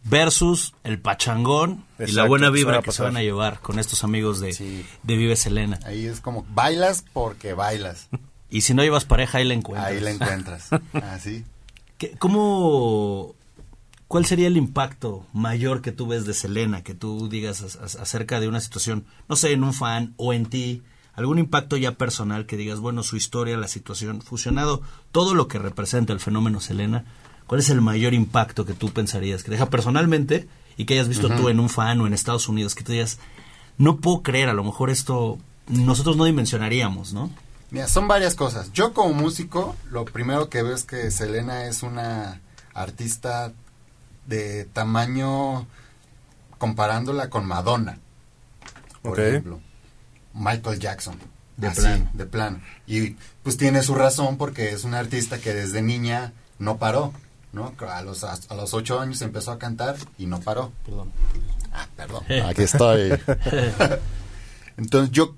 versus el pachangón y la buena vibra que se van a llevar con estos amigos de, Sí. de Vive Selena. Ahí es como bailas porque bailas. Y si no llevas pareja, ahí la encuentras. Ahí la encuentras. Así. ¿Qué- ¿Cómo, cuál sería el impacto mayor que tú ves de Selena, que tú digas as- as- acerca de una situación, no sé, en un fan o en ti, algún impacto ya personal que digas, bueno, su historia, la situación, fusionado, todo lo que representa el fenómeno Selena, ¿cuál es el mayor impacto que tú pensarías que deja personalmente y que hayas visto tú en un fan o en Estados Unidos, que tú digas, no puedo creer, a lo mejor esto nosotros no dimensionaríamos, ¿no? Mira, son varias cosas. Yo como músico, lo primero que veo es que Selena es una artista de tamaño comparándola con Madonna. Por ejemplo. Michael Jackson. De Así, plano. de plano. Y pues tiene su razón porque es una artista que desde niña no paró, ¿no? A los, a, los ocho años empezó a cantar y no paró. Perdón. Ah, perdón. Aquí estoy. Entonces yo,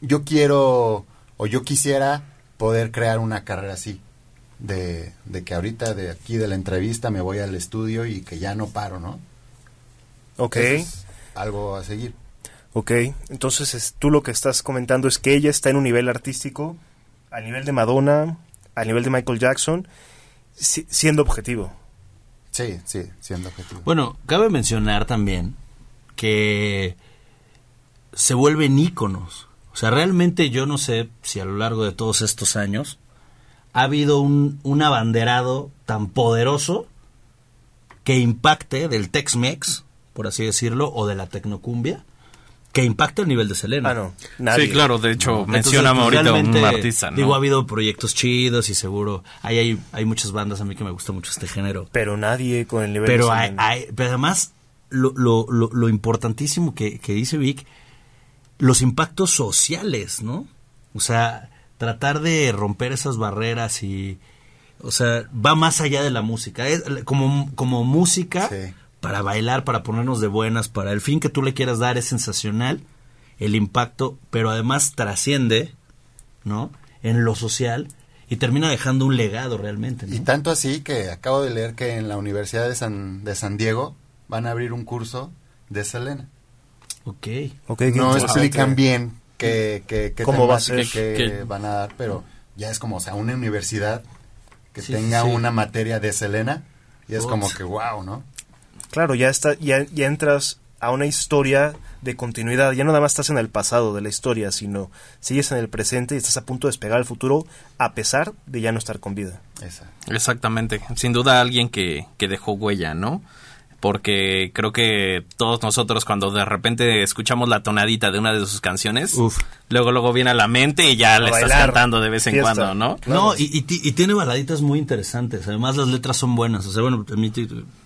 yo quiero o yo quisiera poder crear una carrera así. De, de que ahorita de aquí de la entrevista me voy al estudio y que ya no paro, ¿no? Ok, algo a seguir. ok. Entonces es- tú lo que estás comentando es que ella está en un nivel artístico, al nivel de Madonna, al nivel de Michael Jackson, si- siendo objetivo. Sí, sí, siendo objetivo. Bueno, cabe mencionar también que se vuelven íconos. O sea, realmente yo no sé si a lo largo de todos estos años ha habido un, un abanderado tan poderoso que impacte del Tex-Mex, por así decirlo, o de la tecnocumbia, que impacte el nivel de Selena. Ah, no, nadie. Sí, claro, de hecho, Entonces, menciona pues, ahorita un artista, ¿no? Digo, ha habido proyectos chidos y seguro hay, hay, hay muchas bandas a mí que me gusta mucho este género. Pero nadie con el nivel Pero, de hay, Selena. hay- pero además, lo, lo, lo, lo importantísimo que, que dice Vic, los impactos sociales, ¿no? O sea, tratar de romper esas barreras y... O sea, va más allá de la música. Es como, como música, Sí. Para bailar, para ponernos de buenas, para el fin que tú le quieras dar es sensacional, el impacto, pero además trasciende, ¿no? En lo social y termina dejando un legado realmente, ¿no? Y tanto así que acabo de leer que en la Universidad de San, de San Diego van a abrir un curso de Selena. Ok. Ok, qué no explican bien qué, qué, qué ¿Cómo va a ser? que ¿Qué- van a dar, pero ya es como, o sea, una universidad que Sí, tenga sí, una materia de Selena y es como que wow, ¿no? Claro, ya está, ya, ya entras a una historia de continuidad. Ya no nada más estás en el pasado de la historia, sino sigues en el presente y estás a punto de despegar al futuro a pesar de ya no estar con vida. Exactamente, sin duda alguien que, que dejó huella, ¿no? porque creo que todos nosotros cuando de repente escuchamos la tonadita de una de sus canciones, Uf. luego luego viene a la mente y ya A le estás cantando de vez en Fiesta. cuando, ¿no? No, y, y ti- y tiene baladitas muy interesantes. Además, las letras son buenas. O sea, bueno, a mí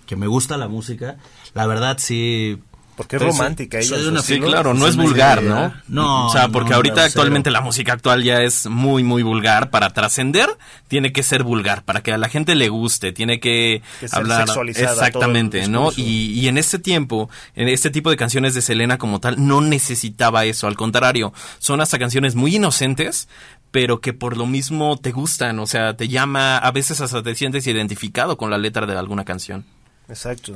que me gusta la música, la verdad sí. Porque es Pues, romántica ella. una- Sí, claro, no es vulgar. ¿no? No, O sea, porque no, ahorita actualmente cero. la música actual ya es muy, muy vulgar. Para trascender, tiene que ser vulgar, para que a la gente le guste, tiene que, Que hablar. Exactamente, ¿no? Y, y en ese tiempo, en este tipo de canciones de Selena como tal, no necesitaba eso. Al contrario, son hasta canciones muy inocentes, pero que por lo mismo te gustan. O sea, te llama, a veces hasta te sientes identificado con la letra de alguna canción. Exacto.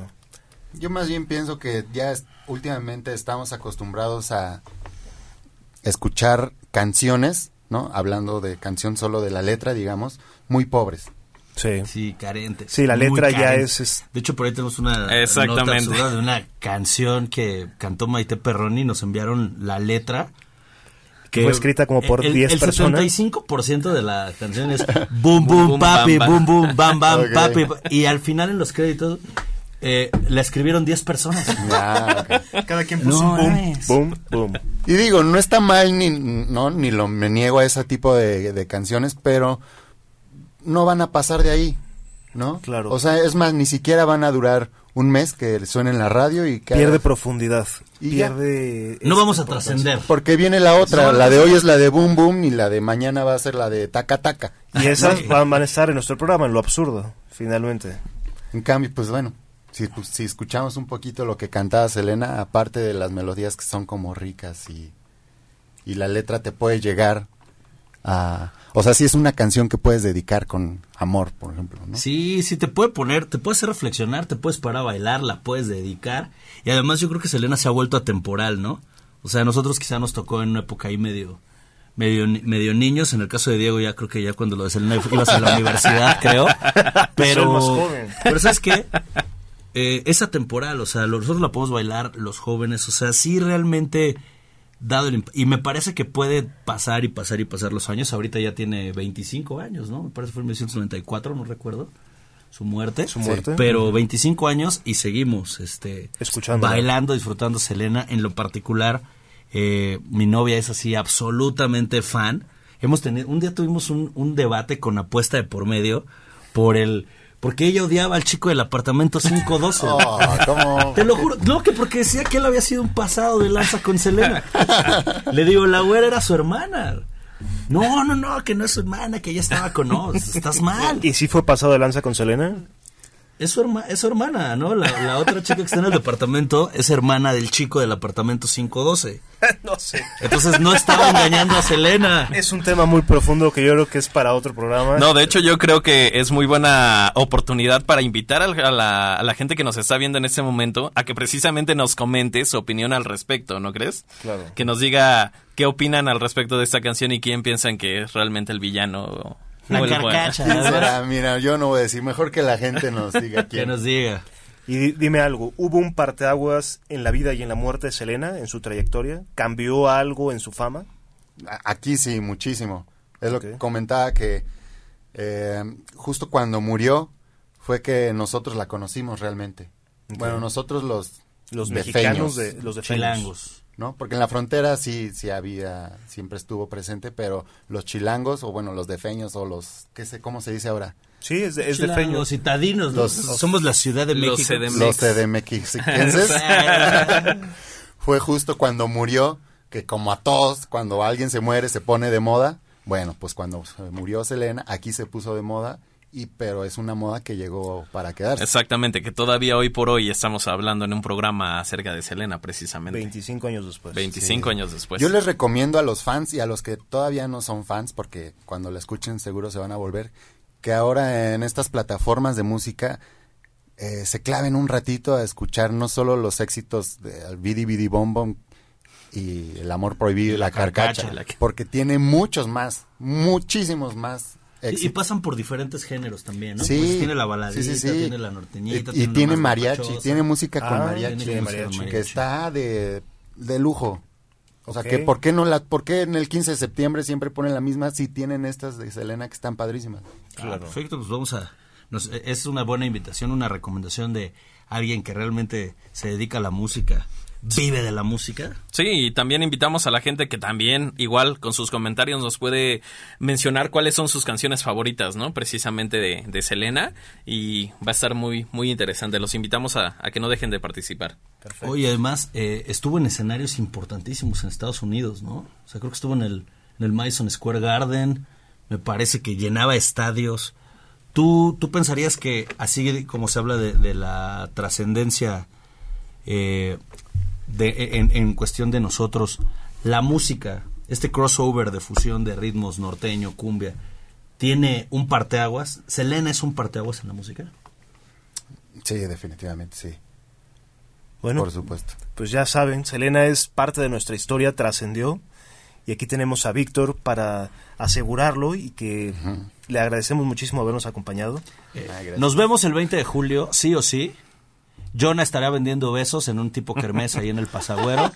Yo más bien pienso que ya es- últimamente estamos acostumbrados a escuchar canciones, ¿no? Hablando de canción solo de la letra, digamos, muy pobres. Sí. Sí, carentes. Sí, la letra ya es- es- De hecho, por ahí tenemos una Exactamente. nota de una canción que cantó Maite Perroni. Nos enviaron la letra. Fue escrita como por el, 10 el personas. 75% de la canción es boom, boom, boom, papi, bam, boom, boom, bam, bam, papi. Y al final en los créditos eh, la escribieron 10 personas. Cada quien puso un boom, boom, boom, boom. Y digo, no está mal ni no ni lo me niego a ese tipo de, de canciones, pero no van a pasar de ahí, ¿no? Claro. O sea, es más, ni siquiera van a durar un mes que suene en la radio y que Pierde profundidad. Y pierde. No vamos a trascender. porque viene la otra, la de hoy es la de boom boom y la de mañana va a ser la de taca taca. Y esas van, van a estar en nuestro programa, en lo absurdo, finalmente. En cambio, pues bueno, si, pues, si escuchamos un poquito lo que cantaba Selena, aparte de las melodías que son como ricas y, y la letra te puede llegar a... O sea, sí es una canción que puedes dedicar con amor, por ejemplo, ¿no? Sí, sí, te puede poner, te puede hacer reflexionar, te puedes parar a bailar, la puedes dedicar. Y además yo creo que Selena se ha vuelto atemporal, ¿no? O sea, a nosotros quizá nos tocó en una época ahí medio, medio, medio niños. En el caso de Diego ya creo que ya cuando lo de Selena ibas a la universidad, creo. Pero, Soy más joven. pero ¿sabes qué? Eh, es atemporal, o sea, nosotros la podemos bailar los jóvenes, o sea, sí realmente dado el y me parece que puede pasar y pasar y pasar los años. Ahorita ya tiene 25 años, ¿no? Me parece que fue en 1994, no recuerdo su muerte. Su muerte. Pero 25 años y seguimos este Escuchándola. bailando, disfrutando Selena. En lo particular, eh, mi novia es así absolutamente fan. Hemos tenido, un día tuvimos un, un debate con apuesta de por medio por el porque ella odiaba al chico del apartamento 512. Oh, ¿cómo? Te lo juro, no, que porque decía que él había sido un pasado de lanza con Selena. Le digo, la güera era su hermana. No, no, no, que no es su hermana, que ella estaba con nos. Estás mal. ¿Y si fue pasado de lanza con Selena? Es su, herma- es su hermana, ¿no? La, la otra chica que está en el departamento es hermana del chico del apartamento 512. no sé. Entonces no estaba engañando a Selena. Es un tema muy profundo que yo creo que es para otro programa. No, de hecho yo creo que es muy buena oportunidad para invitar a la, a la gente que nos está viendo en este momento a que precisamente nos comente su opinión al respecto, ¿no crees? Claro. Que nos diga qué opinan al respecto de esta canción y quién piensan que es realmente el villano. La carcacha. ¿Quién será? Mira, yo no voy a decir, mejor que la gente nos diga Que quién. nos diga. Y di- dime algo, ¿hubo un parteaguas en la vida y en la muerte de Selena, en su trayectoria? ¿Cambió algo en su fama? Aquí sí, muchísimo. Es lo que comentaba que eh, justo cuando murió fue que nosotros la conocimos realmente. Bueno, nosotros los Los defeños, mexicanos de los de Chilangos. ¿No? Porque en la frontera sí sí había siempre estuvo presente, pero los chilangos o bueno, los defeños o los qué sé cómo se dice ahora, Sí, es de, es de Chilangos, feño. citadinos. Los- los- somos la Ciudad de Los México. CDMX. los CDMXenses. fue justo cuando murió, que como a todos, cuando alguien se muere se pone de moda. Bueno, pues cuando se murió Selena, aquí se puso de moda, y pero es una moda que llegó para quedarse. Exactamente, que todavía hoy por hoy estamos hablando en un programa acerca de Selena, precisamente. 25 años después. 25 años después. Yo les recomiendo a los fans y a los que todavía no son fans, porque cuando la escuchen seguro se van a volver, que ahora en estas plataformas de música eh, se claven un ratito a escuchar no solo los éxitos de Bidi Bidi Bom Bom y El Amor Prohibido y La, Carcacha, Carcacha, la que- porque tiene muchos más, muchísimos más Y, pasan por diferentes géneros también, ¿no? Sí, Pues tiene la baladita, sí, sí, sí. tiene la norteñita. Y, tiene más mariachi, tiene música con Ah, mariachi, tiene música mariachi. que está de, de lujo. O sea, que ¿por qué, no la, ¿por qué en el 15 de septiembre siempre ponen la misma si tienen estas de Selena que están padrísimas? Ah, perfecto, pues vamos a... nos- es una buena invitación, una recomendación de alguien que realmente se dedica a la música, vive de la música. Sí, y también invitamos a la gente que también, igual, con sus comentarios nos puede mencionar cuáles son sus canciones favoritas, ¿no? Precisamente de, de Selena. Y va a estar muy, muy interesante. Los invitamos a, a que no dejen de participar. Oye, además, eh, estuvo en escenarios importantísimos en Estados Unidos, ¿no? O sea, creo que estuvo en el, en el Madison Square Garden. Me parece que llenaba estadios. ¿Tú, tú pensarías que, así como se habla de, de la trascendencia eh, de, en, en cuestión de nosotros, la música, este crossover de fusión de ritmos norteño, cumbia, tiene un parteaguas? ¿Selena es un parteaguas en la música? Sí, definitivamente, sí. Bueno, Por supuesto. pues ya saben, Selena es parte de nuestra historia, trascendió. Y aquí tenemos a Víctor para asegurarlo y que le agradecemos muchísimo habernos acompañado. Nos vemos el 20 de julio, sí o sí. Jonah estará vendiendo besos en un tipo kermés ahí en el Pasagüero.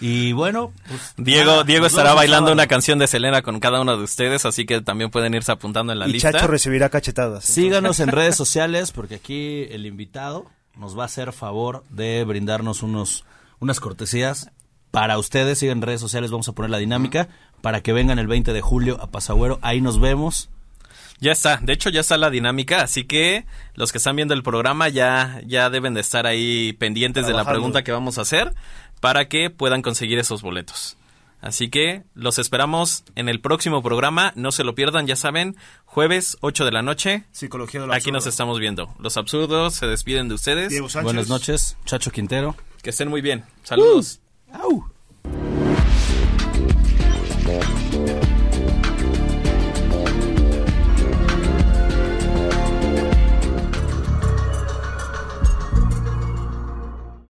Y bueno, pues, Diego, nada, Diego estará bailando sábado. una canción de Selena con cada uno de ustedes, así que también pueden irse apuntando en la y lista. Chacho recibirá cachetadas. Síganos en redes sociales porque aquí el invitado nos va a hacer favor de brindarnos unos unas cortesías para ustedes. Sigan en redes sociales, vamos a poner la dinámica para que vengan el 20 de julio a Pasagüero. Ahí nos vemos. Ya está, de hecho ya está la dinámica, así que los que están viendo el programa ya, ya deben de estar ahí pendientes de la pregunta que vamos a hacer para que puedan conseguir esos boletos. Así que los esperamos en el próximo programa, no se lo pierdan, ya saben, jueves 8 de la noche. Psicología de Aquí nos estamos viendo. Los absurdos se despiden de ustedes. Diego Sánchez. Buenas noches, Chacho Quintero. Que estén muy bien. Saludos. Au.